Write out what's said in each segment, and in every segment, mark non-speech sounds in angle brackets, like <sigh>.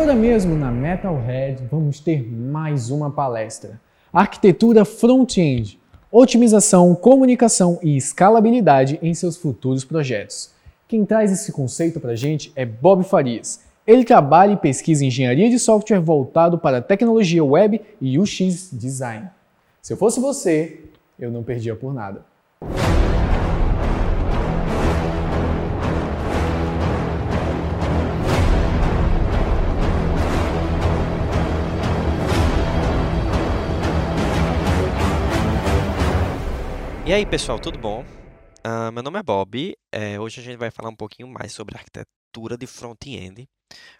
agora mesmo na Metalhead vamos ter mais uma palestra. Arquitetura Front-End, otimização, comunicação e escalabilidade em seus futuros projetos. Quem traz esse conceito para a gente é Bob Farias. Ele trabalha e pesquisa engenharia de software voltado para tecnologia web e UX design. Se eu fosse você, eu não perdia por nada. E aí, pessoal, tudo bom? Uh, meu nome é Bob. É, hoje a gente vai falar um pouquinho mais sobre arquitetura de front-end.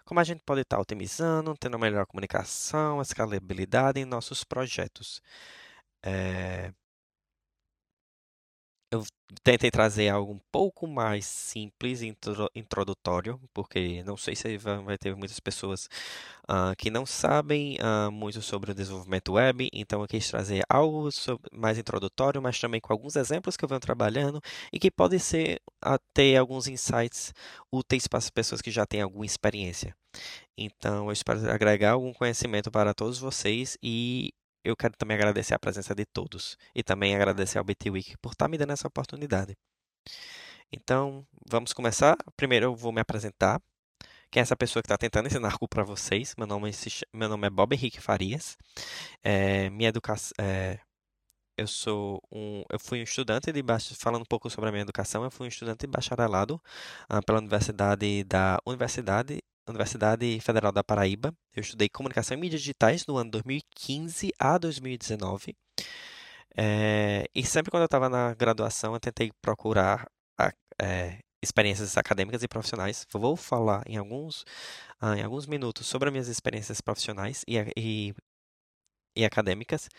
Como a gente pode estar otimizando, tendo melhor comunicação, escalabilidade em nossos projetos. É, eu tentei trazer algo um pouco mais simples e introdutório, porque não sei se vai ter muitas pessoas uh, que não sabem uh, muito sobre o desenvolvimento web, então eu quis trazer algo mais introdutório, mas também com alguns exemplos que eu venho trabalhando e que pode ser uh, ter alguns insights úteis para as pessoas que já têm alguma experiência. Então, eu espero agregar algum conhecimento para todos vocês e eu quero também agradecer a presença de todos e também agradecer ao BT Week por estar me dando essa oportunidade. Então, vamos começar. Primeiro eu vou me apresentar. Quem é essa pessoa que está tentando ensinar algo para vocês? Meu nome, é, meu nome é Bob Henrique Farias. É, minha educação. É, eu sou um, eu fui um estudante de falando um pouco sobre a minha educação, eu fui um estudante de bacharelado ah, pela Universidade da Universidade Universidade Federal da Paraíba. Eu estudei comunicação e mídias digitais no ano 2015 a 2019. É, e sempre quando eu estava na graduação, eu tentei procurar é, experiências acadêmicas e profissionais. Vou falar em alguns, ah, em alguns minutos sobre as minhas experiências profissionais e, e, e acadêmicas.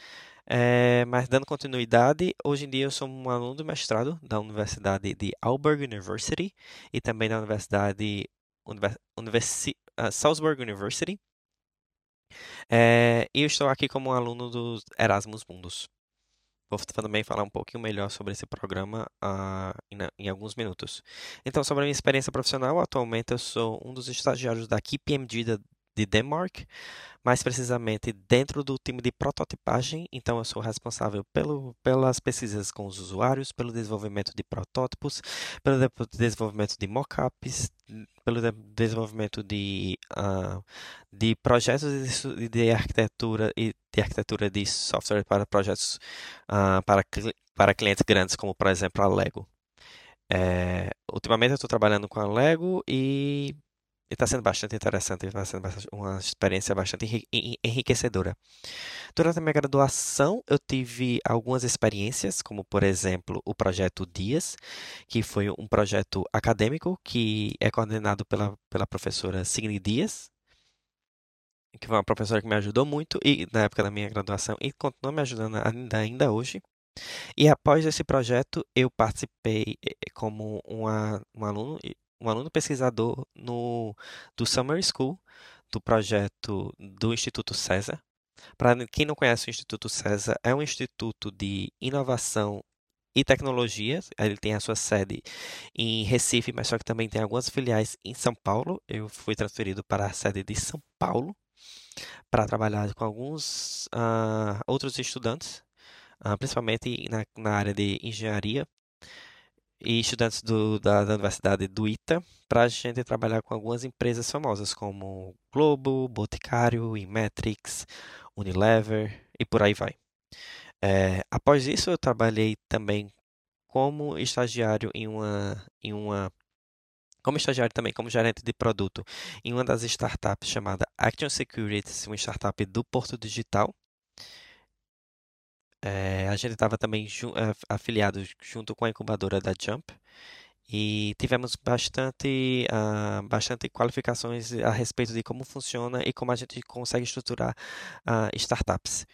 É, mas dando continuidade, hoje em dia eu sou um aluno do mestrado da Universidade de Alberg University e também da Universidade Universi uh, Salzburg University. É, e eu estou aqui como aluno do Erasmus Mundus. Vou também falar um pouquinho melhor sobre esse programa uh, em, em, alguns minutos. Então, sobre a minha experiência profissional, atualmente eu sou um dos estagiários da KPMG da, de Denmark, mais precisamente dentro do time de prototipagem. Então, eu sou responsável pelo, pelas pesquisas com os usuários, pelo desenvolvimento de protótipos, pelo de desenvolvimento de mockups, pelo de desenvolvimento de, uh, de projetos de, de, arquitetura e de arquitetura de software para projetos uh, para, para clientes grandes, como por exemplo a Lego. É, ultimamente eu estou trabalhando com a Lego e está sendo bastante interessante, está sendo uma experiência bastante enriquecedora. Durante a minha graduação, eu tive algumas experiências, como por exemplo o projeto Dias, que foi um projeto acadêmico que é coordenado pela, pela professora Signe Dias, que foi uma professora que me ajudou muito e na época da minha graduação e continua me ajudando ainda, ainda hoje. E após esse projeto, eu participei eh, como um aluno um aluno pesquisador no, do Summer School, do projeto do Instituto César. Para quem não conhece o Instituto César, é um instituto de inovação e tecnologias. Ele tem a sua sede em Recife, mas só que também tem algumas filiais em São Paulo. Eu fui transferido para a sede de São Paulo para trabalhar com alguns uh, outros estudantes, uh, principalmente na, na área de engenharia e estudantes do, da, da, Universidade do ITA para a gente trabalhar com algumas empresas famosas como Globo, Boticário, Inmetrics, Unilever e por aí vai. É, após isso, eu trabalhei também como estagiário em uma, em uma como estagiário também, como gerente de produto em uma das startups chamada Action Security, uma startup do Porto Digital, é, a gente estava também ju afiliado junto com a incubadora da Jump e tivemos bastante, uh, bastante qualificações a respeito de como funciona e como a gente consegue estruturar uh, startups.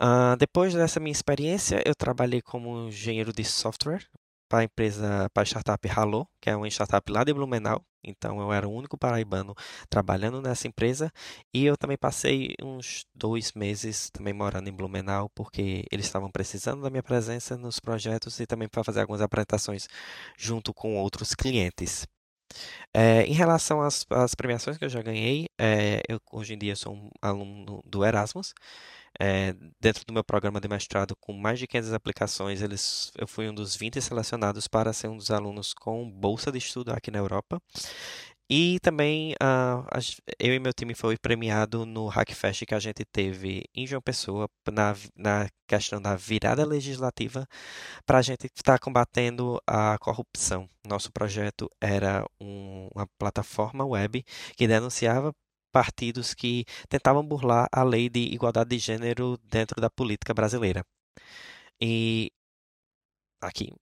Uh, depois dessa minha experiência, eu trabalhei como engenheiro de software para a empresa, para a startup Halo, que é uma startup lá de Blumenau. Então eu era o único paraibano trabalhando nessa empresa e eu também passei uns dois meses também morando em Blumenau porque eles estavam precisando da minha presença nos projetos e também para fazer algumas apresentações junto com outros clientes. É, em relação às, às premiações que eu já ganhei, é, eu hoje em dia sou um aluno do Erasmus. É, dentro do meu programa de mestrado, com mais de 500 aplicações, eles, eu fui um dos 20 selecionados para ser um dos alunos com bolsa de estudo aqui na Europa. E também uh, eu e meu time foi premiado no Hackfest que a gente teve em João Pessoa na, na questão da virada legislativa para a gente estar combatendo a corrupção. Nosso projeto era um, uma plataforma web que denunciava partidos que tentavam burlar a lei de igualdade de gênero dentro da política brasileira. E aqui,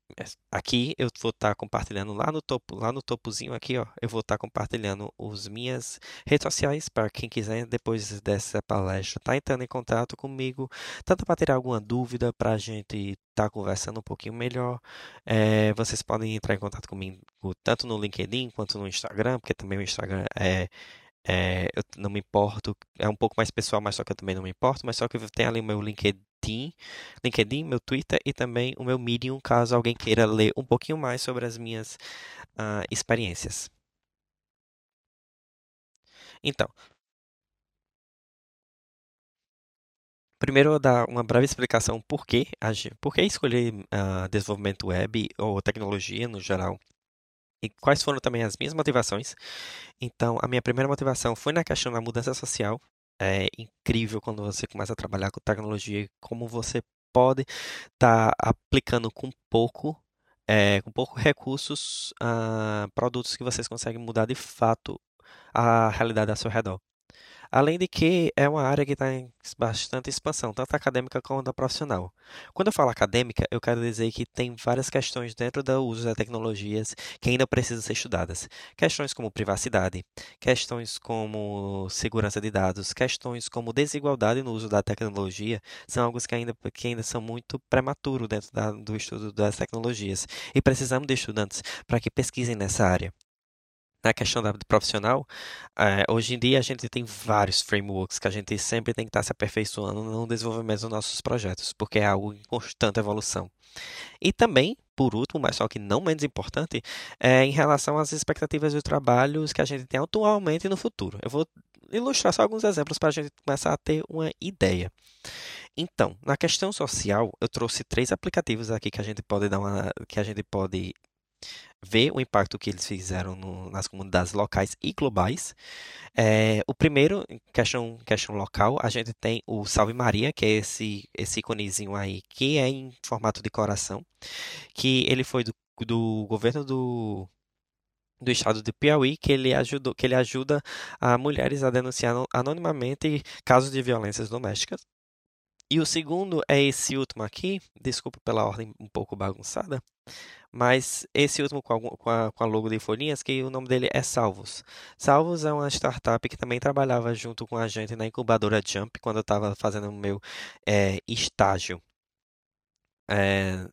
aqui eu vou estar tá compartilhando lá no topo, lá no topozinho aqui, ó, eu vou estar tá compartilhando as minhas redes sociais para quem quiser depois dessa palestra tá entrando em contato comigo, tanto para ter alguma dúvida para a gente estar tá conversando um pouquinho melhor. É, vocês podem entrar em contato comigo tanto no LinkedIn quanto no Instagram, porque também o Instagram é é, eu não me importo, é um pouco mais pessoal, mas só que eu também não me importo, mas só que eu tenho ali o meu LinkedIn, LinkedIn, meu Twitter e também o meu Medium, caso alguém queira ler um pouquinho mais sobre as minhas uh, experiências. Então, primeiro eu vou dar uma breve explicação por que, por que escolher uh, desenvolvimento web ou tecnologia no geral e quais foram também as minhas motivações. Então, a minha primeira motivação foi na questão da mudança social. É incrível quando você começa a trabalhar com tecnologia como você pode estar tá aplicando com pouco, é, com pouco recursos, uh, produtos que vocês conseguem mudar de fato a realidade ao seu redor. Além de que é uma área que está em bastante expansão, tanto acadêmica quanto profissional. Quando eu falo acadêmica, eu quero dizer que tem várias questões dentro do uso das tecnologias que ainda precisam ser estudadas. Questões como privacidade, questões como segurança de dados, questões como desigualdade no uso da tecnologia, são algo que ainda, que ainda são muito prematuros dentro da, do estudo das tecnologias. E precisamos de estudantes para que pesquisem nessa área na questão da, do profissional, é, hoje em dia a gente tem vários frameworks que a gente sempre tem que estar se aperfeiçoando no desenvolvimento dos nossos projetos, porque é algo em constante evolução. E também, por último, mas só que não menos importante, é em relação às expectativas de trabalhos que a gente tem atualmente e no futuro. Eu vou ilustrar só alguns exemplos para a gente começar a ter uma ideia. Então, na questão social, eu trouxe três aplicativos aqui que a gente pode dar uma, que a gente pode ver o impacto que eles fizeram no, nas comunidades locais e globais. É, o primeiro, questão, questão local, a gente tem o Salve Maria, que é esse, esse iconezinho aí, que é em formato de coração, que ele foi do, do governo do, do estado de Piauí, que ele, ajudou, que ele ajuda a mulheres a denunciar anonimamente casos de violências domésticas. E o segundo é esse último aqui, desculpa pela ordem um pouco bagunçada, mas esse último com a, com a, logo de folhinhas, que o nome dele é Salvos. Salvos é uma startup que também trabalhava junto com a gente na incubadora Jump, quando eu estava fazendo o meu é, estágio. É,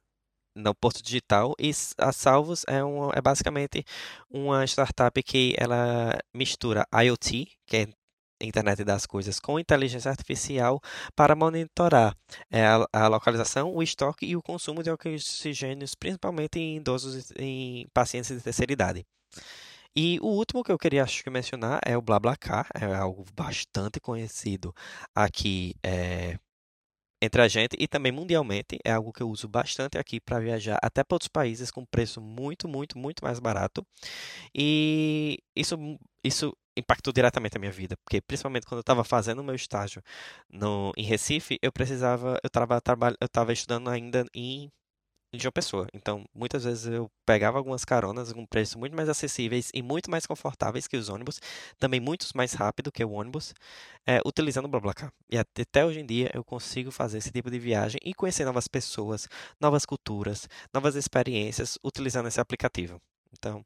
no Porto Digital e a Salvos é, um, é basicamente uma startup que ela mistura IoT, que é internet das coisas com inteligência artificial para monitorar é, a, localização, o estoque e o consumo de oxigênios, principalmente em idosos em pacientes de terceira idade. E o último que eu queria acho que mencionar é o BlaBlaCar, é algo bastante conhecido aqui é, entre a gente e também mundialmente. É algo que eu uso bastante aqui para viajar até para outros países com preço muito, muito, muito mais barato. E isso, isso impactou diretamente a minha vida, porque principalmente quando eu estava fazendo o meu estágio no, em Recife, eu precisava, eu estava eu estava estudando ainda em uma pessoa. Então, muitas vezes eu pegava algumas caronas com preços muito mais acessíveis e muito mais confortáveis que os ônibus, também muito mais rápido que o ônibus, é, utilizando o BlaBlaCar. E até hoje em dia eu consigo fazer esse tipo de viagem e conhecer novas pessoas, novas culturas, novas experiências utilizando esse aplicativo. Então,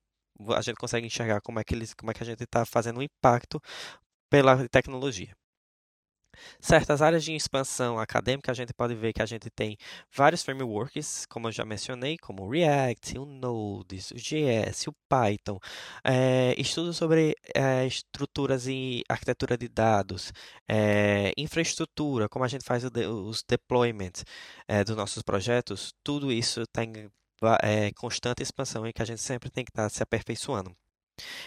a gente consegue enxergar como é que, eles, como é que a gente está fazendo um impacto pela tecnologia. Certas áreas de expansão acadêmica, a gente pode ver que a gente tem vários frameworks, como eu já mencionei, como o React, o Node, o JS, o Python, é, estudos sobre é, estruturas e arquitetura de dados, é, infraestrutura, como a gente faz os deployments dos nossos projetos, tudo isso tem é, constante expansão e que a gente sempre tem que estar tá se aperfeiçoando.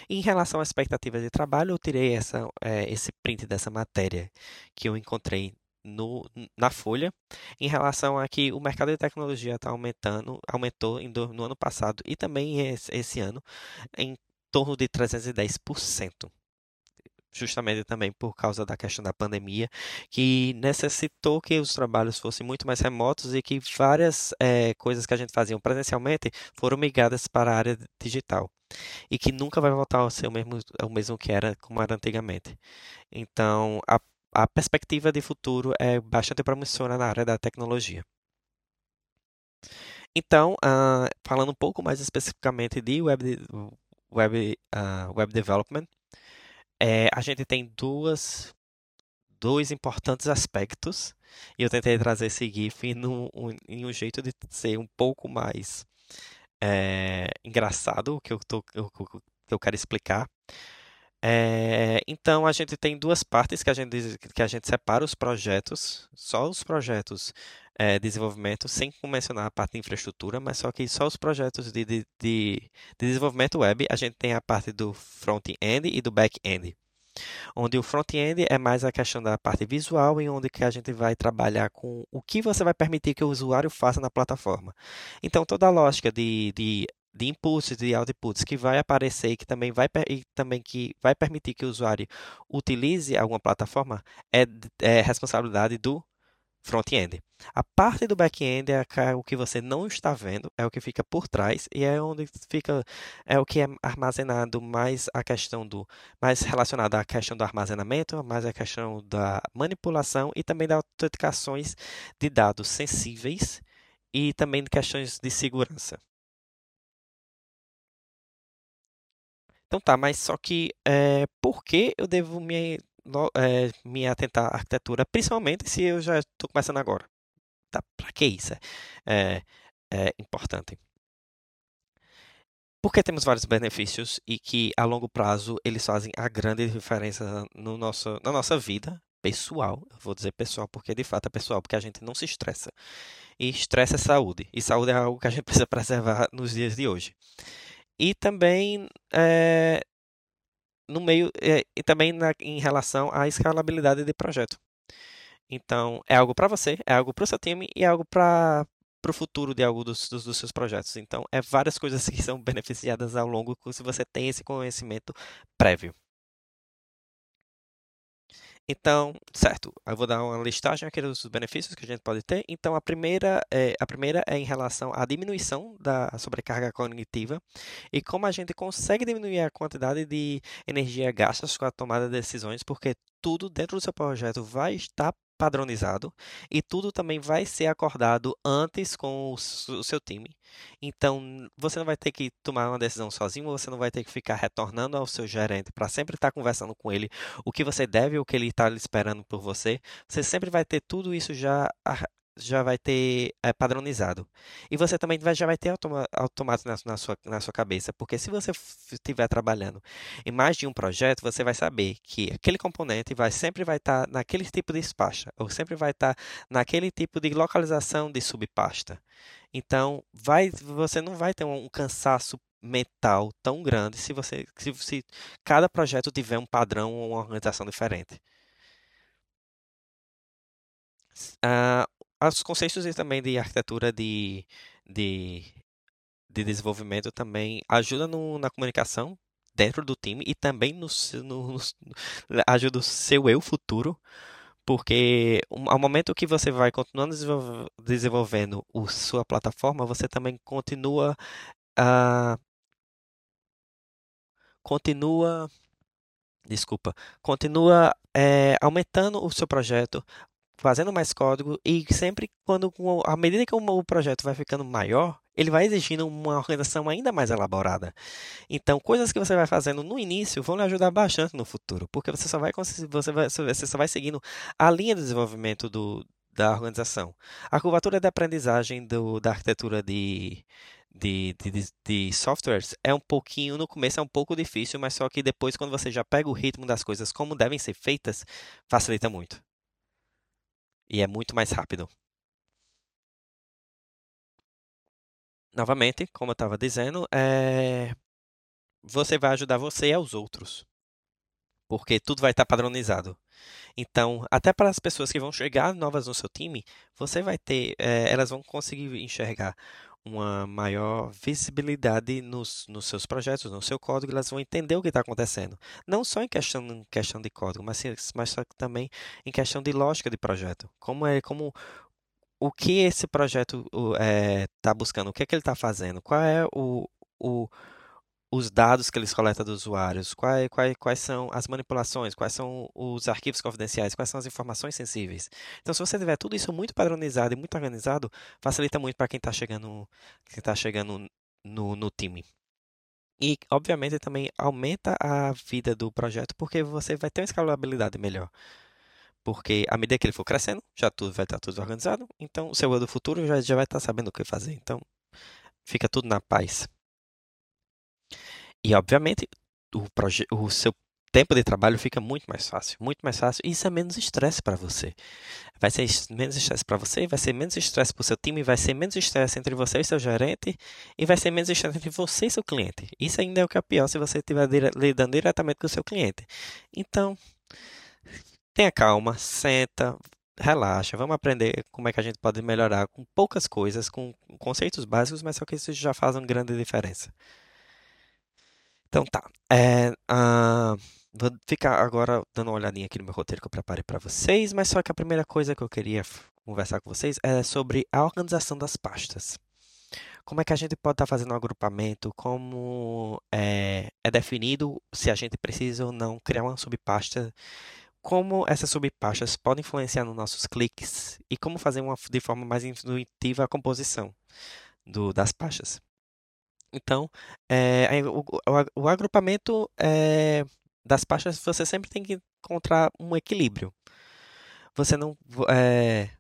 Em relação à expectativa de trabalho, eu tirei essa, é, esse print dessa matéria que eu encontrei no, na Folha, em relação a que o mercado de tecnologia está aumentando, aumentou em, no ano passado e também esse, esse ano em torno de 310% justamente também por causa da questão da pandemia, que necessitou que os trabalhos fossem muito mais remotos e que várias é, coisas que a gente fazia presencialmente foram migradas para a área digital e que nunca vai voltar ao ser o mesmo, o mesmo que era como era antigamente. Então, a, a perspectiva de futuro é bastante promissora na área da tecnologia. Então, uh, falando um pouco mais especificamente de web, web, uh, web development, é, a gente tem duas, dois importantes aspectos e eu tentei trazer esse GIF um, em um jeito de ser um pouco mais é, engraçado, que eu, tô, que eu quero explicar. É, então a gente tem duas partes que a gente, que a gente separa os projetos, só os projetos é, desenvolvimento, sem mencionar a parte de infraestrutura, mas só que só os projetos de, de, de, de desenvolvimento web, a gente tem a parte do front-end e do back-end. Onde o front-end é mais a questão da parte visual e onde que a gente vai trabalhar com o que você vai permitir que o usuário faça na plataforma. Então, toda a lógica de, de de de outputs que vai aparecer e que também vai, e também que vai permitir que o usuário utilize alguma plataforma é, é responsabilidade do front-end. A parte do back-end é o que você não está vendo, é o que fica por trás e é onde fica é o que é armazenado mais a questão do mais relacionado à questão do armazenamento, mais a questão da manipulação e também das autenticações de dados sensíveis e também de questões de segurança. Então tá, mas só que é, por que eu devo me é, me atentar à arquitetura, principalmente se eu já estou começando agora. Tá, para que isso é, é importante? Porque temos vários benefícios e que a longo prazo eles fazem a grande diferença no nosso, na nossa vida pessoal. Vou dizer pessoal porque de fato é pessoal, porque a gente não se estressa. E estresse é saúde. E saúde é algo que a gente <laughs> precisa preservar nos dias de hoje. E também é, no meio é, e também na, em relação à escalabilidade de projeto. Então, é algo para você, é algo para o seu time e é algo para o futuro de algo dos, dos, dos, seus projetos. Então, é várias coisas <laughs> que são beneficiadas ao longo se você tem esse conhecimento prévio. Então, certo, eu vou dar uma listagem aqui dos benefícios que a gente pode ter. Então, a primeira é, a primeira é em relação à diminuição da sobrecarga cognitiva e como a gente consegue diminuir a quantidade de energia gasta com a tomada de decisões, porque tudo dentro do seu projeto vai estar padronizado e tudo também vai ser acordado antes com o seu time. Então, você não vai ter que tomar uma decisão sozinho, você não vai ter que ficar retornando ao seu gerente para sempre estar conversando com ele o que você deve, o que ele está esperando por você. Você sempre vai ter tudo isso já já vai ter é, padronizado. E você também vai, já vai ter automa automático na, na, sua, na sua cabeça, porque se você estiver trabalhando em mais de um projeto, você vai saber que aquele componente vai sempre vai estar tá naquele tipo de pasta, ou sempre vai estar tá naquele tipo de localização de subpasta. Então, vai, você não vai ter um, um cansaço mental tão grande se você se, se cada projeto tiver um padrão ou uma organização diferente. Uh, os conceitos também de arquitetura de, de, de desenvolvimento também ajudam no, na comunicação dentro do time e também no, no, no, ajuda o seu eu futuro, porque ao momento que você vai continuando desenvolvendo a sua plataforma, você também continua a continua desculpa, continua é, aumentando o seu projeto, fazendo mais código e sempre quando à medida que o projeto vai ficando maior, ele vai exigindo uma organização ainda mais elaborada. Então, coisas que você vai fazendo no início vão lhe ajudar bastante no futuro, porque você só vai você vai você só vai seguindo a linha de desenvolvimento do, da organização. A curvatura de aprendizagem do, da arquitetura de de, de, de, softwares é um pouquinho, no começo é um pouco difícil, mas só que depois, quando você já pega o ritmo das coisas como devem ser feitas, facilita muito e é muito mais rápido. Novamente, como eu estava dizendo, é... você vai ajudar você e aos outros. Porque tudo vai estar padronizado. Então, até para as pessoas que vão chegar novas no seu time, você vai ter, é, elas vão conseguir enxergar uma maior visibilidade nos, nos seus projetos, no seu código, elas vão entender o que está acontecendo. Não só em questão, em questão de código, mas, mas também em questão de lógica de projeto. Como é, como o que esse projeto está é, tá buscando, o que, é que ele está fazendo, qual é o, o os dados que eles coletam dos usuários, quais, quais, quais são as manipulações, quais são os arquivos confidenciais, quais são as informações sensíveis. Então, se você tiver tudo isso muito padronizado e muito organizado, facilita muito para quem está chegando, quem tá chegando no, no time. E, obviamente, também aumenta a vida do projeto, porque você vai ter uma escalabilidade melhor. Porque à medida que ele for crescendo, já tudo vai estar tudo organizado. Então, o seu eu do futuro já, já vai estar sabendo o que fazer. Então, fica tudo na paz. E, obviamente, o, o seu tempo de trabalho fica muito mais fácil, muito mais fácil, e isso é menos estresse para você. Vai ser menos estresse para você, vai ser menos estresse para o seu time, vai ser menos estresse entre você e seu gerente, e vai ser menos estresse entre você e seu cliente. Isso ainda é o que é pior se você estiver lidando diretamente com o seu cliente. Então, tenha calma, senta, relaxa, vamos aprender como é que a gente pode melhorar com poucas coisas, com conceitos básicos, mas só que isso já faz uma grande diferença. Então tá. É, uh, vou ficar agora dando uma olhadinha aqui no meu roteiro que eu preparei para vocês, mas só que a primeira coisa que eu queria conversar com vocês é sobre a organização das pastas. Como é que a gente pode estar tá fazendo um agrupamento? Como é, é definido se a gente precisa ou não criar uma subpasta? Como essas subpastas podem influenciar nos nossos cliques? E como fazer uma, de forma mais intuitiva a composição do, das pastas? Então, é, o, o, o, agrupamento é, das pastas você sempre tem que encontrar um equilíbrio. Você não. É,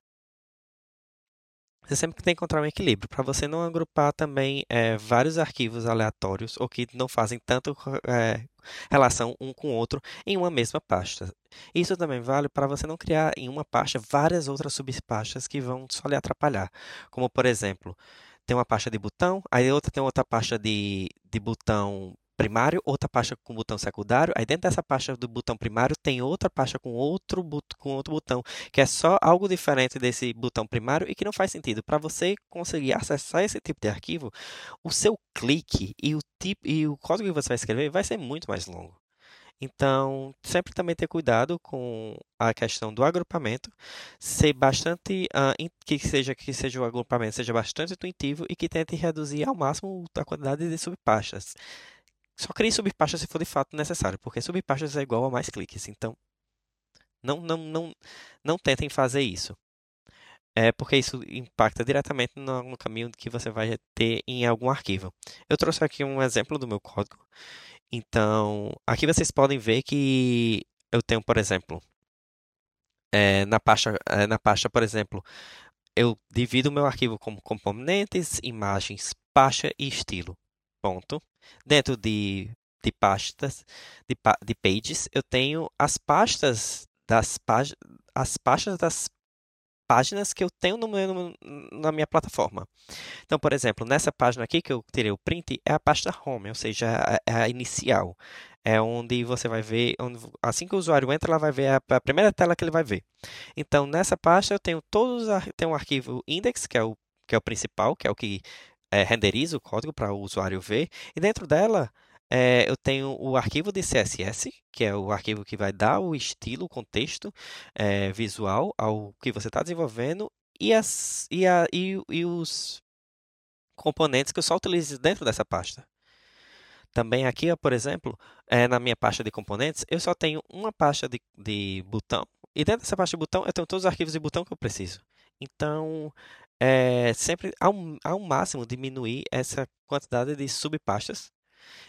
você sempre tem que encontrar um equilíbrio para você não agrupar também vários arquivos aleatórios ou que não fazem tanto relação um com o outro em uma mesma pasta. Isso também vale para você não criar em uma pasta várias outras subpastas que vão só lhe atrapalhar. Como, por exemplo, tem uma pasta de botão, aí outra tem outra pasta de, de botão primário, outra pasta com botão secundário, aí dentro dessa pasta do botão primário tem outra pasta com outro, com outro botão, que é só algo diferente desse botão primário e que não faz sentido. Para você conseguir acessar esse tipo de arquivo, o seu clique e o, tipo, e o código que você vai escrever vai ser muito mais longo. Então, sempre também ter cuidado com a questão do agrupamento, ser bastante uh, que seja que seja o agrupamento seja bastante intuitivo e que tente reduzir ao máximo a quantidade de subpastas. Só crie subpastas se for de fato necessário, porque subpastas é igual a mais cliques. Então, não não não não tentem fazer isso. É porque isso impacta diretamente no, no caminho que você vai ter em algum arquivo. Eu trouxe aqui um exemplo do meu código então, aqui vocês podem ver que eu tenho, por exemplo, é, na, pasta, é, na pasta, por exemplo, eu divido o meu arquivo como componentes, imagens, pasta e estilo. Ponto. Dentro de, de pastas, de, de pages, eu tenho as pastas das as pastas das páginas que eu tenho no meu, na minha plataforma. Então, por exemplo, nessa página aqui que eu tirei o print é a pasta home, ou seja, é a inicial. É onde você vai ver, onde, assim que o usuário entra, ela vai ver a, a, primeira tela que ele vai ver. Então, nessa pasta eu tenho todos, tenho um arquivo index, que é o, que é o principal, que é o que é, renderiza o código para o usuário ver, e dentro dela é, eu tenho o arquivo de CSS, que é o arquivo que vai dar o estilo, o contexto é, visual ao que você está desenvolvendo e, as, e, a, e, e os componentes que eu só utilizo dentro dessa pasta. Também aqui, por exemplo, é, na minha pasta de componentes, eu só tenho uma pasta de, de botão. E dentro dessa pasta de botão, eu tenho todos os arquivos de botão que eu preciso. Então, é, sempre ao, ao máximo diminuir essa quantidade de subpastas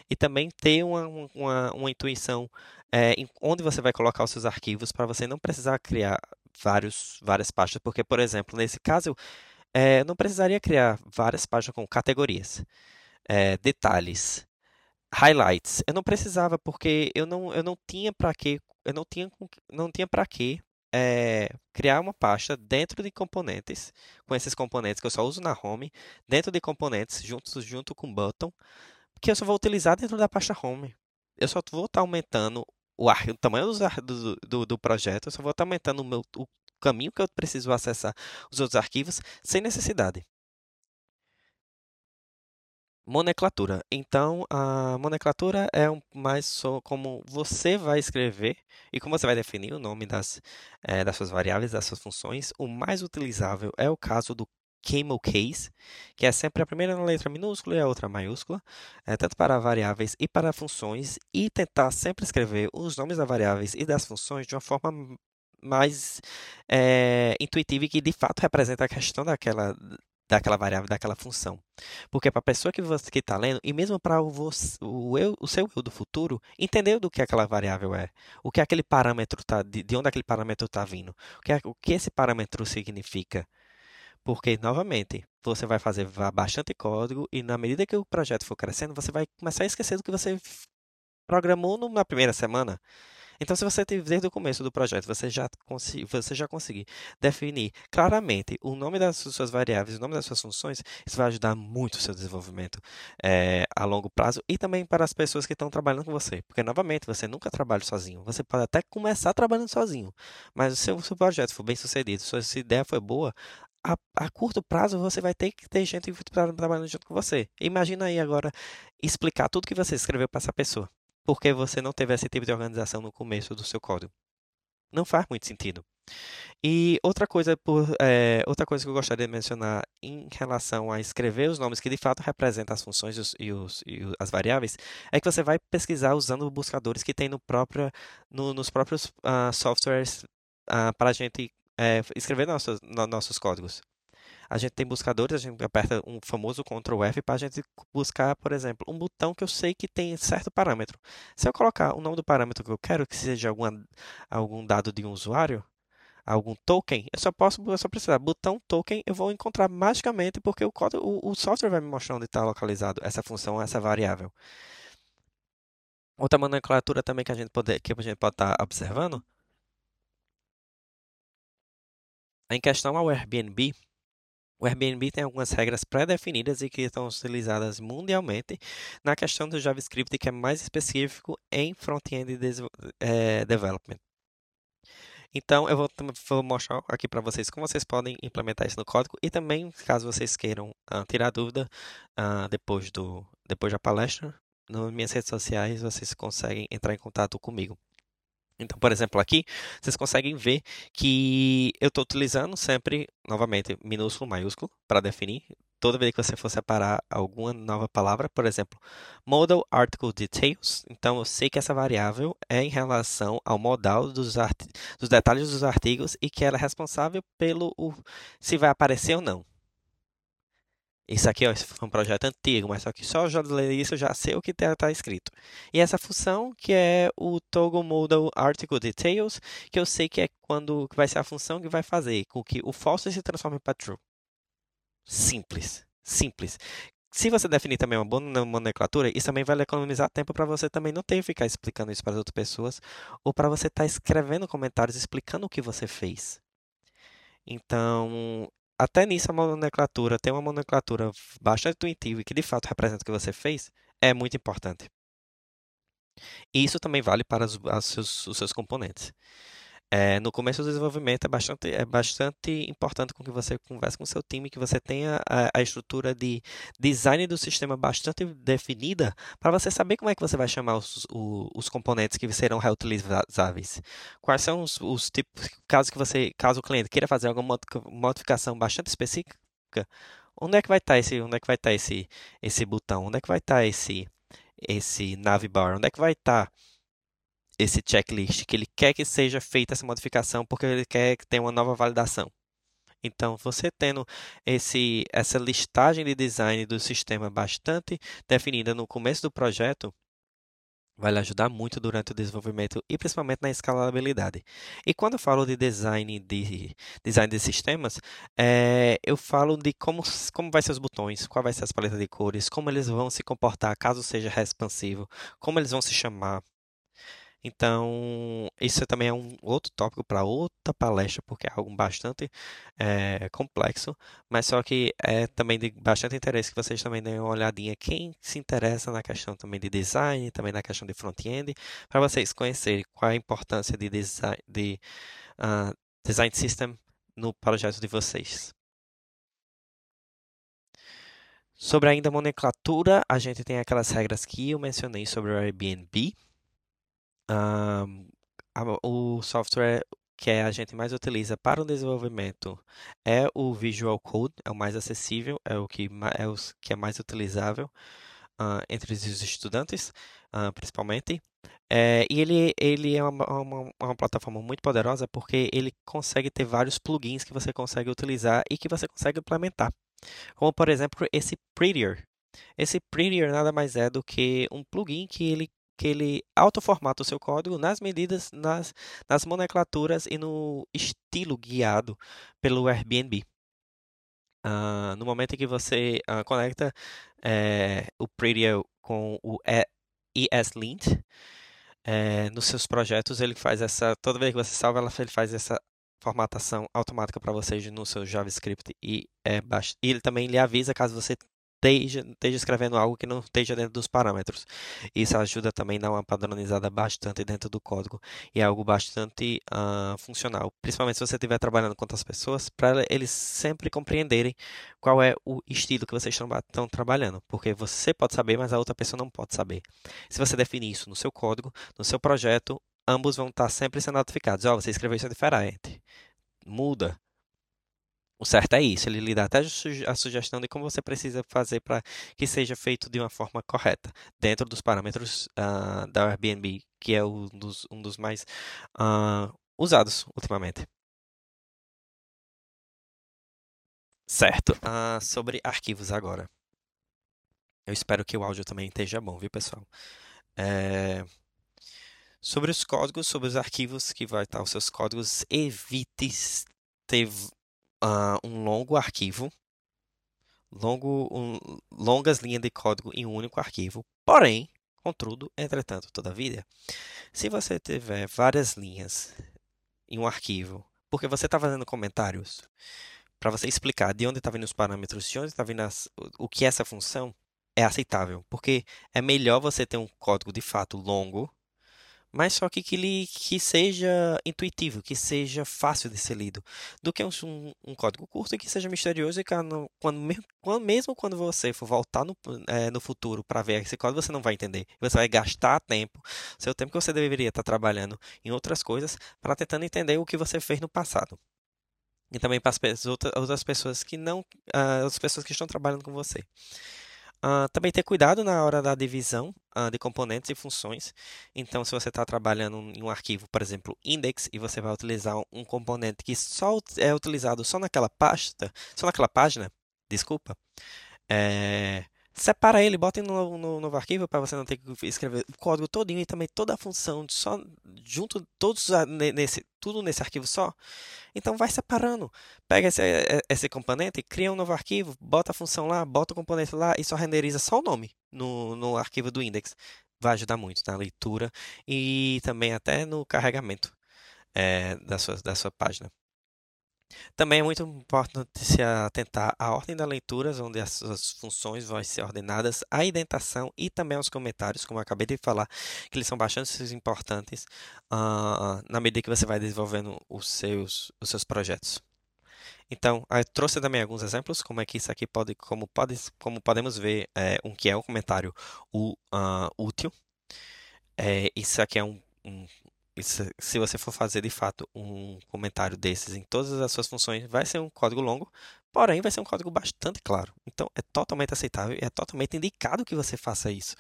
e também ter uma, uma, uma intuição é, em onde você vai colocar os seus arquivos para você não precisar criar vários, várias pastas, porque, por exemplo, nesse caso, é, eu não precisaria criar várias páginas com categorias, é, detalhes, highlights. Eu não precisava porque eu não, eu não tinha para que eu não tinha não tinha para que é, criar uma pasta dentro de componentes, com esses componentes que eu só uso na home, dentro de componentes juntos junto com button, que eu só vou utilizar dentro da pasta home. Eu só vou estar aumentando o, ar, o tamanho do, do, do, projeto, eu só vou estar aumentando o, meu, o caminho que eu preciso acessar os outros arquivos sem necessidade. Moneclatura. Então, a moneclatura é um, mais como você vai escrever e como você vai definir o nome das, é, das suas variáveis, das suas funções. O mais utilizável é o caso do camel case, que é sempre a primeira letra minúscula e a outra maiúscula, é, tanto para variáveis e para funções, e tentar sempre escrever os nomes das variáveis e das funções de uma forma mais é, intuitiva e que de fato representa a questão daquela, daquela variável, daquela função. Porque para a pessoa que você está lendo, e mesmo para o, o, eu, o seu eu do futuro, entender do que aquela variável é, o que aquele parâmetro tá, de, de onde aquele parâmetro está vindo, o que, o que esse parâmetro significa. Porque, novamente, você vai fazer bastante código e na medida que o projeto for crescendo, você vai começar a esquecer do que você programou na primeira semana. Então, se você desde o começo do projeto, você já, você já conseguir definir claramente o nome das suas variáveis, o nome das suas funções, isso vai ajudar muito o seu desenvolvimento é, a longo prazo e também para as pessoas que estão trabalhando com você. Porque, novamente, você nunca trabalha sozinho. Você pode até começar trabalhando sozinho, mas se o seu projeto for bem sucedido, se a sua ideia foi boa, a, a, curto prazo você vai ter que ter gente trabalhando junto com você. Imagina aí agora explicar tudo que você escreveu para essa pessoa, porque você não teve esse tipo de organização no começo do seu código. Não faz muito sentido. E outra coisa, por, é, outra coisa que eu gostaria de mencionar em relação a escrever os nomes que de fato representam as funções e, os, e, os, e as variáveis é que você vai pesquisar usando buscadores que tem no próprio, no, nos próprios uh, softwares uh, para a gente é, escrever nossos, no, nossos códigos. A gente tem buscadores, a gente aperta um famoso Ctrl F para a gente buscar, por exemplo, um botão que eu sei que tem certo parâmetro. Se eu colocar o nome do parâmetro que eu quero, que seja alguma, algum dado de um usuário, algum token, eu só posso, eu só precisar botão token, eu vou encontrar magicamente porque o, código, o, o software vai me mostrar onde está localizado essa função, essa variável. Outra nomenclatura também que a gente pode, que a gente pode estar tá observando Em questão ao Airbnb, o Airbnb tem algumas regras pré-definidas e que estão utilizadas mundialmente na questão do JavaScript, que é mais específico em front-end é, development. Então, eu vou, vou mostrar aqui para vocês como vocês podem implementar isso no código e também, caso vocês queiram uh, tirar dúvida uh, depois, do, depois da palestra, nas minhas redes sociais vocês conseguem entrar em contato comigo. Então, por exemplo, aqui vocês conseguem ver que eu estou utilizando sempre, novamente, minúsculo, maiúsculo, para definir. Toda vez que você for separar alguma nova palavra, por exemplo, modal article details, então eu sei que essa variável é em relação ao modal dos, dos detalhes dos artigos e que ela é responsável pelo o, se vai aparecer ou não. Isso aqui ó, foi um projeto antigo, mas só que só já ler isso já sei o que está tá escrito. E essa função que é o toggle modal article details, que eu sei que é quando vai ser a função que vai fazer com que o false se transforme para true. Simples, simples. Se você definir também uma boa nomenclatura, isso também vai economizar tempo para você também não ter que ficar explicando isso para as outras pessoas ou para você estar tá escrevendo comentários explicando o que você fez. Então, até nisso a nomenclatura, ter uma nomenclatura bastante intuitiva e que de fato representa o que você fez, é muito importante. E isso também vale para os, seus, os seus componentes. É, no começo do desenvolvimento é bastante, é bastante importante com que você converse com o seu time, que você tenha a, a estrutura de design do sistema bastante definida para você saber como é que você vai chamar os, os, os componentes que serão reutilizáveis. Quais são os, os, tipos, caso que você, caso o cliente queira fazer alguma modificação bastante específica, onde é que vai estar esse, onde é que vai estar esse, esse botão, onde é que vai estar esse, esse navbar, onde é que vai estar esse checklist, que ele quer que seja feita essa modificação porque ele quer que tenha uma nova validação. Então, você tendo esse, essa listagem de design do sistema bastante definida no começo do projeto, vai lhe ajudar muito durante o desenvolvimento e principalmente na escalabilidade. E quando eu falo de design de design de sistemas, é, eu falo de como como vai ser os botões, qual vai ser as paletas de cores, como eles vão se comportar caso seja responsivo, como eles vão se chamar, Então, isso também é um outro tópico para outra palestra, porque é algo bastante é, complexo, mas só que é também de bastante interesse que vocês também deem uma olhadinha quem se interessa na questão também de design, também na questão de front-end, para vocês conhecerem qual é a importância de design, de, uh, design system no projeto de vocês. Sobre ainda a nomenclatura, a gente tem aquelas regras que eu mencionei sobre o Airbnb. Um, a, o software que a gente mais utiliza para o desenvolvimento é o Visual Code, é o mais acessível, é o que é, o que é mais utilizável uh, entre os estudantes, uh, principalmente. É, e ele, ele é uma, uma, uma, plataforma muito poderosa porque ele consegue ter vários plugins que você consegue utilizar e que você consegue implementar. Como, por exemplo, esse Prettier. Esse Prettier nada mais é do que um plugin que ele que ele autoformata o seu código nas medidas, nas, nas nomenclaturas e no estilo guiado pelo Airbnb. Uh, no momento em que você uh, conecta é, o Prettier com o ESLint, é, nos seus projetos ele faz essa, toda vez que você salva, ele faz essa formatação automática para vocês no seu JavaScript e, é, e ele também lhe avisa caso você esteja, esteja escrevendo algo que não esteja dentro dos parâmetros. Isso ajuda também a dar uma padronizada bastante dentro do código e é algo bastante uh, funcional, principalmente se você estiver trabalhando com outras pessoas, para eles sempre compreenderem qual é o estilo que vocês estão, estão trabalhando, porque você pode saber, mas a outra pessoa não pode saber. Se você definir isso no seu código, no seu projeto, ambos vão estar sempre sendo notificados. Ó, oh, você escreveu isso diferente. Muda. O certo é isso, ele lhe dá até a sugestão de como você precisa fazer para que seja feito de uma forma correta, dentro dos parâmetros uh, da Airbnb, que é um dos, um dos mais uh, usados ultimamente. Certo, uh, sobre arquivos agora. Eu espero que o áudio também esteja bom, viu, pessoal? É... Sobre os códigos, sobre os arquivos que vai estar os seus códigos, evite ter uh, um longo arquivo, longo, um, longas linhas de código em um único arquivo. Porém, contudo, entretanto, todavia, se você tiver várias linhas em um arquivo, porque você está fazendo comentários para você explicar de onde está vindo os parâmetros, de onde está vindo as, o que é essa função, é aceitável, porque é melhor você ter um código de fato longo mas só que, que ele que seja intuitivo, que seja fácil de ser lido, do que um, um código curto e que seja misterioso e que quando, quando, mesmo quando você for voltar no, é, no futuro para ver esse código, você não vai entender. Você vai gastar tempo, seu tempo que você deveria estar trabalhando em outras coisas, para tentando entender o que você fez no passado. E também para as outras pessoas que não, uh, as pessoas que estão trabalhando com você. Uh, também ter cuidado na hora da divisão uh, de componentes e funções. Então, se você está trabalhando em um arquivo, por exemplo, index, e você vai utilizar um componente que só é utilizado só naquela pasta, só naquela página, desculpa, é, separa ele, bota no, no novo arquivo para você não ter que escrever o código todinho e também toda a função só junto todos nesse tudo nesse arquivo só. Então vai separando. Pega esse, esse componente, cria um novo arquivo, bota a função lá, bota o componente lá e só renderiza só o nome no, no arquivo do index. Vai ajudar muito na leitura e também até no carregamento é, da, sua, da sua página. Também é muito importante se atentar à ordem das leituras, onde as suas funções vão ser ordenadas, à indentação e também aos comentários, como eu acabei de falar, que eles são bastante importantes uh, na medida que você vai desenvolvendo os seus, os seus projetos. Então, trouxe também alguns exemplos, como é que isso aqui pode, como, pode, como podemos ver, é, um que é o comentário o, uh, útil. É, isso aqui é um, um se você for fazer de fato um comentário desses em todas as suas funções, vai ser um código longo, porém vai ser um código bastante claro. Então é totalmente aceitável e é totalmente indicado que você faça isso.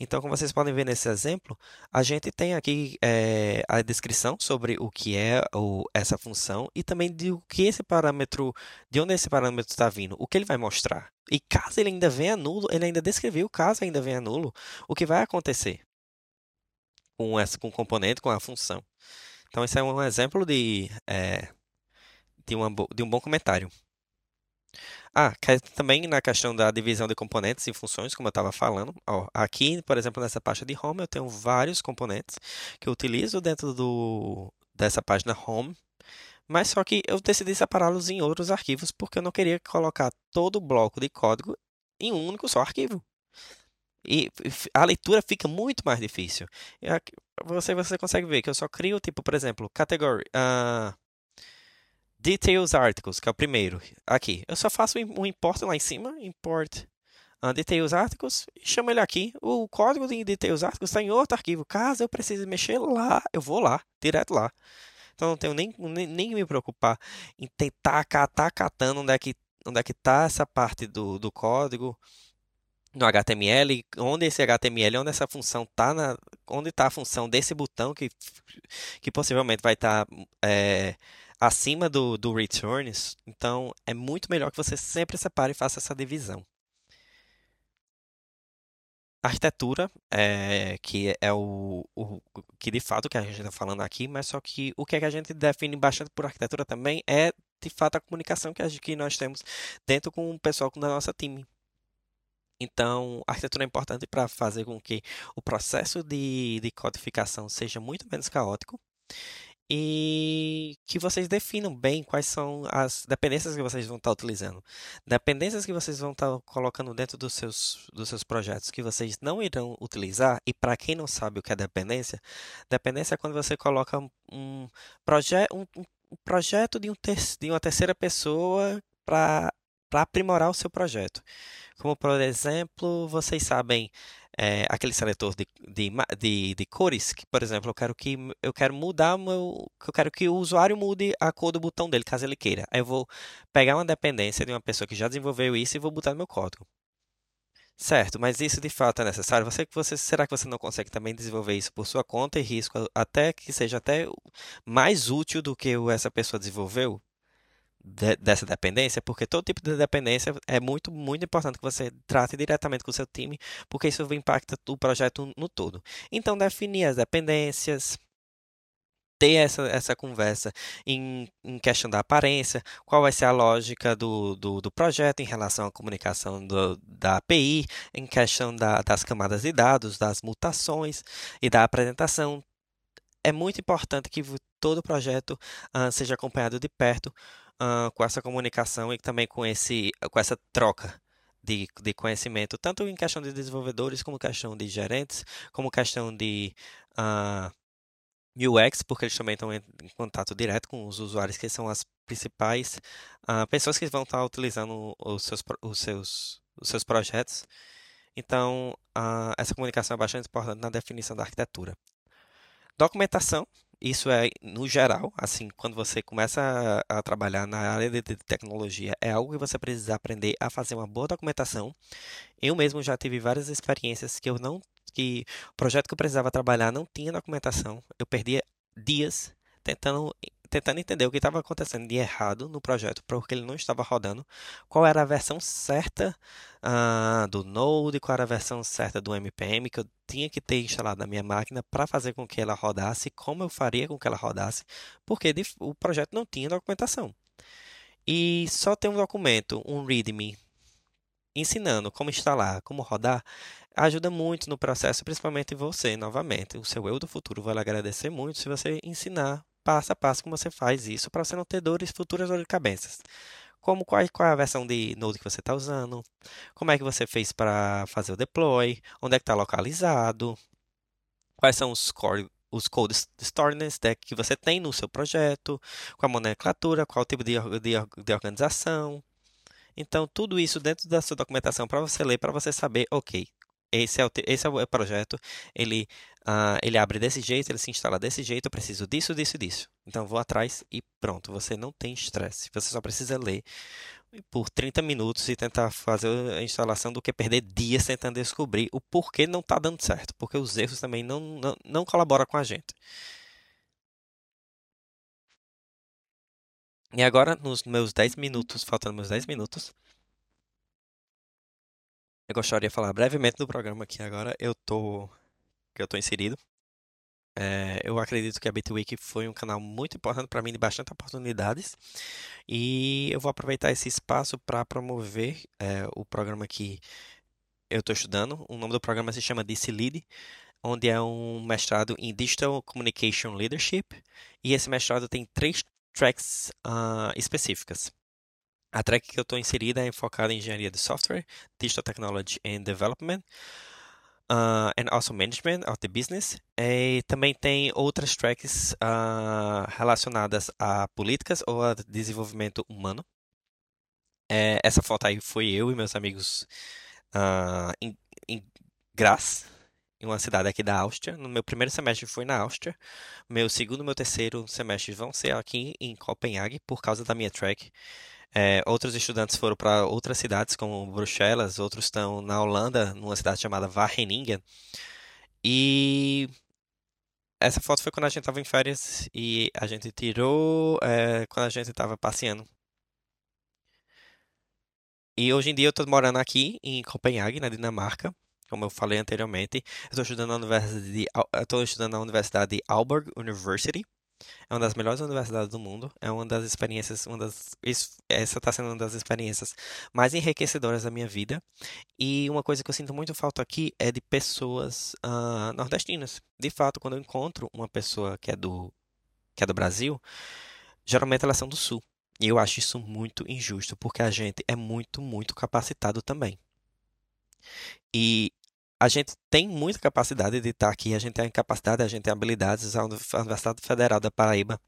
Então, como vocês podem ver nesse exemplo, a gente tem aqui é, a descrição sobre o que é o, essa função e também de o que esse parâmetro, de onde esse parâmetro está vindo, o que ele vai mostrar. E caso ele ainda venha nulo, ele ainda descreveu, caso ainda venha nulo, o que vai acontecer com, essa, com o componente, com a função. Então, esse é um exemplo de, é, de, uma, de um bom comentário. Ah, também na questão da divisão de componentes e funções, como eu estava falando. Ó, aqui, por exemplo, nessa pasta de Home, eu tenho vários componentes que eu utilizo dentro do, dessa página Home, mas só que eu decidi separá-los em outros arquivos porque eu não queria colocar todo o bloco de código em um único só arquivo. E a leitura fica muito mais difícil. Você, você consegue ver que eu só crio, tipo, por exemplo, category, uh, Details Articles, que é o primeiro. Aqui, eu só faço um import lá em cima, import uh, Details Articles, e chamo ele aqui. O código de Details Articles está em outro arquivo. Caso eu precise mexer lá, eu vou lá, direto lá. Então não tenho nem, nem, nem me preocupar em tentar catar catando onde é que onde é que está essa parte do, do código no HTML, onde esse HTML, onde essa função está, onde está a função desse botão que, que possivelmente vai estar tá, é, acima do, do returns. Então, é muito melhor que você sempre separe e faça essa divisão. A arquitetura, é, que é o, o que de fato que a gente está falando aqui, mas só que o que, é que a gente define bastante por arquitetura também é de fato a comunicação que, que nós temos dentro com o pessoal da nossa time. Então, a arquitetura é importante para fazer com que o processo de, de codificação seja muito menos caótico e que vocês definam bem quais são as dependências que vocês vão estar utilizando. Dependências que vocês vão estar colocando dentro dos seus, dos seus projetos que vocês não irão utilizar. E para quem não sabe o que é dependência, dependência é quando você coloca um, proje um, um projeto de, um ter de uma terceira pessoa para aprimorar o seu projeto. Como, por exemplo, vocês sabem é, aquele seletor de, de, de, de, cores, que, por exemplo, eu quero que eu quero mudar meu, eu quero que o usuário mude a cor do botão dele, caso ele queira. Aí eu vou pegar uma dependência de uma pessoa que já desenvolveu isso e vou botar no meu código. Certo, mas isso de fato é necessário. Você, você, será que você não consegue também desenvolver isso por sua conta e risco, até que seja até mais útil do que essa pessoa desenvolveu? De, dessa dependência, porque todo tipo de dependência é muito, muito importante que você trate diretamente com o seu time, porque isso impacta o projeto no todo. Então, definir as dependências, ter essa, essa conversa em, em questão da aparência, qual vai ser a lógica do, do, do projeto em relação à comunicação do, da API, em questão da, das camadas de dados, das mutações e da apresentação. É muito importante que todo projeto uh, seja acompanhado de perto uh, com essa comunicação e também com, esse, com essa troca de, de conhecimento, tanto em questão de desenvolvedores, como questão de gerentes, como questão de uh, UX, porque eles também estão em, em, contato direto com os usuários, que são as principais uh, pessoas que vão estar utilizando os seus, os seus, os seus projetos. Então, uh, essa comunicação é bastante importante na definição da arquitetura. Documentação, isso é no geral, assim, quando você começa a, a trabalhar na área de, de, tecnologia, é algo que você precisa aprender a fazer uma boa documentação. Eu mesmo já tive várias experiências que eu não que o projeto que eu precisava trabalhar não tinha documentação. Eu perdia dias tentando tentando entender o que estava acontecendo de errado no projeto, porque ele não estava rodando, qual era a versão certa uh, do Node, qual era a versão certa do MPM que eu tinha que ter instalado na minha máquina para fazer com que ela rodasse, como eu faria com que ela rodasse, porque o projeto não tinha documentação. E só ter um documento, um README, ensinando como instalar, como rodar, ajuda muito no processo, principalmente você, novamente. O seu eu do futuro vai lhe agradecer muito se você ensinar passo a passo como você faz isso para você não ter dores futuras dores de cabeça. Como qual, qual é a versão de Node que você está usando, como é que você fez para fazer o deploy, onde é que está localizado, quais são os core os code stories né, que você tem no seu projeto, qual a nomenclatura, qual o tipo de, de, de organização. Então, tudo isso dentro da sua documentação para você ler, para você saber, ok, esse é o, esse é o projeto, ele, uh, ele abre desse jeito, ele se instala desse jeito, eu preciso disso, disso disso. Então vou atrás e pronto, você não tem estresse, você só precisa ler por 30 minutos e tentar fazer a instalação do que perder dias tentando descobrir o porquê não está dando certo, porque os erros também não, não, não colaboram com a gente. E agora, nos meus 10 minutos, faltando meus 10 minutos, eu gostaria de falar brevemente do programa que agora eu tô que eu tô inserido. É, eu acredito que a Bitwig foi um canal muito importante para mim, de bastante oportunidades. E eu vou aproveitar esse espaço para promover é, o programa que eu estou estudando. O nome do programa se chama DC Lead, onde é um mestrado em Digital Communication Leadership. E esse mestrado tem três tracks uh, específicas. A track que eu estou inserida é focada em engenharia de software, digital technology and development, uh, and also management of the business. E também tem outras tracks uh, relacionadas a políticas ou a desenvolvimento humano. É, essa foto aí foi eu e meus amigos uh, em, em Graz, em uma cidade aqui da Áustria. No meu primeiro semestre foi na Áustria. Meu segundo e meu terceiro semestre vão ser aqui em Copenhague por causa da minha track. É, outros estudantes foram para outras cidades, como Bruxelas, outros estão na Holanda, numa cidade chamada Wageningen. E essa foto foi quando a gente estava em férias e a gente tirou é, quando a gente estava passeando. E hoje em dia eu estou morando aqui em Copenhague, na Dinamarca, como eu falei anteriormente. Estou estudando na Universidade, estou estudando na Universidade de Aalborg University. É uma das melhores universidades do mundo. É uma das experiências, uma das, essa está sendo uma das experiências mais enriquecedoras da minha vida. E uma coisa que eu sinto muito falta aqui é de pessoas uh, nordestinas. De fato, quando eu encontro uma pessoa que é do, que é do Brasil, geralmente elas são do Sul. E eu acho isso muito injusto, porque a gente é muito, muito capacitado também. E a gente tem muita capacidade de estar aqui, a gente tem capacidade, a gente tem habilidades. A Universidade Federal da Paraíba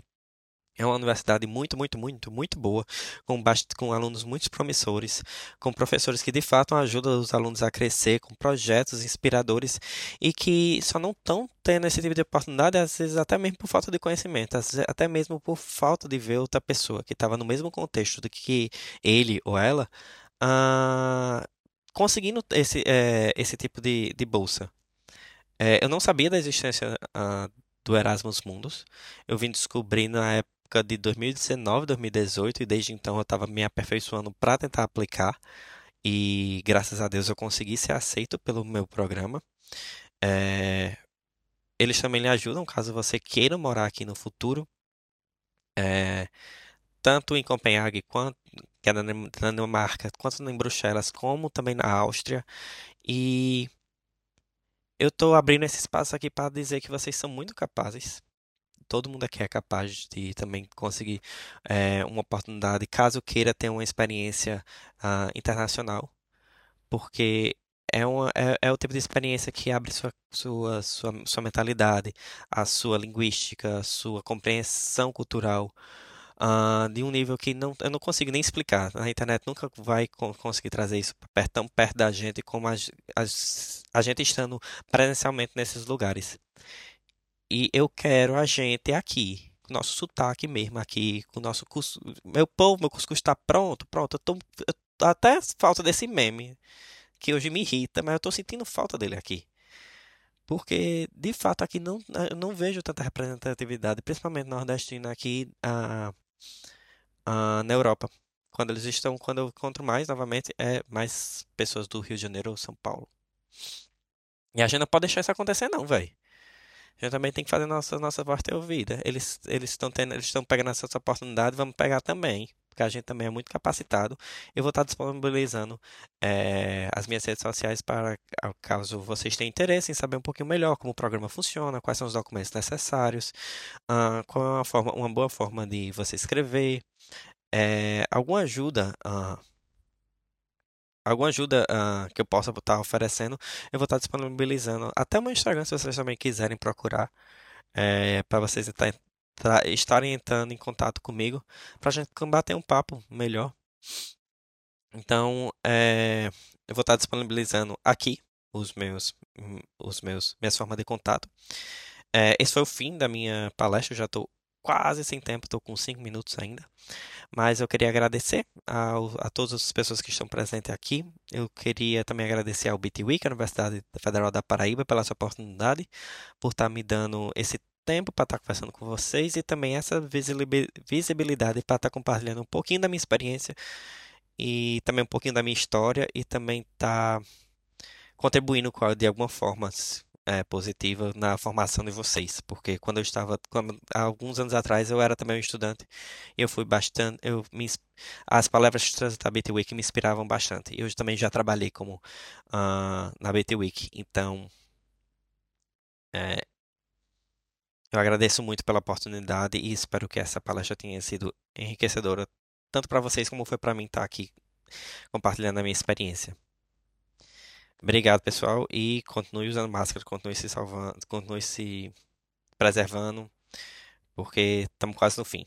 é uma universidade muito, muito, muito, muito boa, com, com alunos muito promissores, com professores que de fato ajudam os alunos a crescer, com projetos inspiradores e que só não estão tendo esse tipo de oportunidade, às vezes até mesmo por falta de conhecimento, até mesmo por falta de ver outra pessoa que estava no mesmo contexto do que ele ou ela. Uh, conseguindo esse, é, esse tipo de, de bolsa. É, eu não sabia da existência uh, do Erasmus Mundus. Eu vim descobrir na época de 2019, 2018 e desde então eu estava me aperfeiçoando para tentar aplicar e graças a Deus eu consegui ser aceito pelo meu programa. É, eles também lhe ajudam caso você queira morar aqui no futuro. É, tanto em Copenhague quanto que é na Dinamarca, quanto em Bruxelas, como também na Áustria. E eu estou abrindo esse espaço aqui para dizer que vocês são muito capazes. Todo mundo aqui é capaz de também conseguir é, uma oportunidade, caso queira ter uma experiência uh, internacional, porque é, uma, é, é, o tipo de experiência que abre sua, sua, sua, sua mentalidade, a sua linguística, a sua compreensão cultural uh, de um nível que não, eu não consigo nem explicar. A internet nunca vai conseguir trazer isso perto, tão perto da gente como a, a, a gente estando presencialmente nesses lugares. E eu quero a gente aqui, nosso sotaque mesmo aqui, com o nosso curso. Meu povo, meu cuscuz está pronto, pronto. Eu tô, eu, até falta desse meme, que hoje me irrita, mas eu estou sentindo falta dele aqui. Porque, de fato, aqui não, eu não vejo tanta representatividade, principalmente nordestina aqui. Ah, uh, na Europa. Quando eles estão, quando eu encontro mais, novamente, é mais pessoas do Rio de Janeiro ou São Paulo. E a gente não pode deixar isso acontecer, não, velho. A gente também tem que fazer nossa, nossa ter ouvida. Eles eles estão tendo, eles estão pegando essa oportunidade, vamos pegar também, porque a gente também é muito capacitado. Eu vou estar disponibilizando é, as minhas redes sociais para caso vocês tenham interesse em saber um pouquinho melhor como o programa funciona, quais são os documentos necessários, uh, qual é uma forma, uma boa forma de você escrever, é, alguma ajuda. Uh, alguma ajuda uh, que eu possa estar oferecendo, eu vou estar disponibilizando até o meu Instagram, se vocês também quiserem procurar, é, para vocês estarem entrando em contato comigo, para a gente bater um papo melhor. Então, é, eu vou estar disponibilizando aqui os meus, os meus, minhas formas de contato. É, esse foi o fim da minha palestra, eu já estou quase sem tempo, estou com 5 minutos ainda. Mas eu queria agradecer ao, a todas as pessoas que estão presentes aqui. Eu queria também agradecer ao BTWIC, a Universidade Federal da Paraíba, pela sua oportunidade, por estar me dando esse tempo para estar conversando com vocês e também essa visibilidade para estar compartilhando um pouquinho da minha experiência e também um pouquinho da minha história e também estar contribuindo de alguma forma é, positiva na formação de vocês, porque quando eu estava, quando, há alguns anos atrás, eu era também um estudante, e eu fui bastante, eu me, as palavras da BT me inspiravam bastante. Eu também já trabalhei como uh, na BT então é, eu agradeço muito pela oportunidade e espero que essa palestra tenha sido enriquecedora, tanto para vocês como foi para mim estar aqui compartilhando a minha experiência. Obrigado, pessoal, e continue usando máscara, continue se salvando, continue se preservando, porque estamos quase no fim.